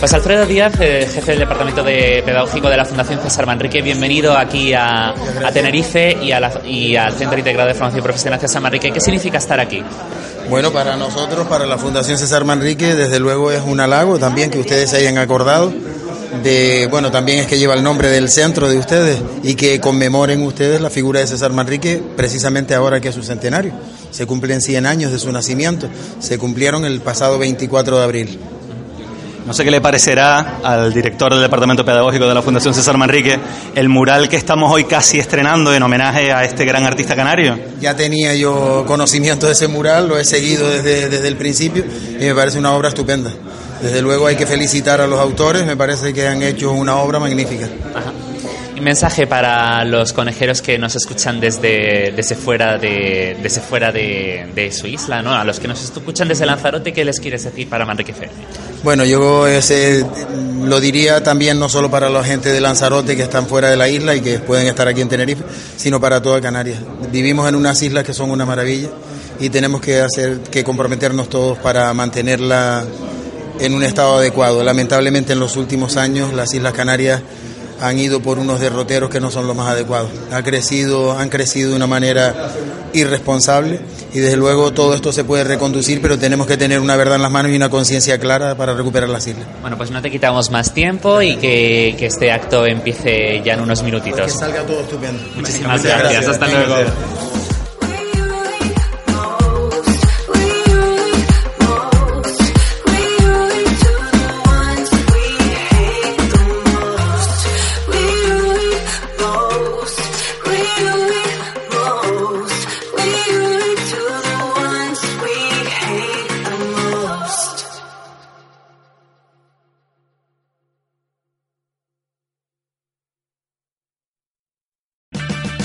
Pues Alfredo Díaz, eh, jefe del Departamento de Pedagógico de la Fundación César Manrique, bienvenido aquí a, Tenerife y, al Centro Integrado de Formación Profesional César Manrique. ¿Qué significa estar aquí? Bueno, para nosotros, para la Fundación César Manrique, desde luego es un halago también que ustedes se hayan acordado de, bueno, también es que lleva el nombre del centro de ustedes y que conmemoren ustedes la figura de César Manrique precisamente ahora que es su centenario. Se cumplen 100 años de su nacimiento, se cumplieron el pasado 24 de abril. No sé qué le parecerá al director del Departamento Pedagógico de la Fundación César Manrique el mural que estamos hoy casi estrenando en homenaje a este gran artista canario. Ya tenía yo conocimiento de ese mural, lo he seguido desde, desde el principio y me parece una obra estupenda. Desde luego hay que felicitar a los autores, me parece que han hecho una obra magnífica. Un mensaje para los conejeros que nos escuchan desde, desde fuera, de, desde fuera de, su isla, ¿no? A los que nos escuchan desde Lanzarote, ¿qué les quieres decir para Manrique Fermi? Bueno, yo ese, lo diría también no solo para la gente de Lanzarote que están fuera de la isla y que pueden estar aquí en Tenerife, sino para toda Canarias. Vivimos en unas islas que son una maravilla y tenemos que hacer que comprometernos todos para mantenerla en un estado adecuado. Lamentablemente en los últimos años las Islas Canarias han ido por unos derroteros que no son los más adecuados. Ha crecido, han crecido de una manera irresponsable y desde luego todo esto se puede reconducir, pero tenemos que tener una verdad en las manos y una conciencia clara para recuperar las islas. Bueno, pues no te quitamos más tiempo y que, este acto empiece ya en unos minutitos. que salga todo estupendo. Muchísimas gracias. Hasta luego.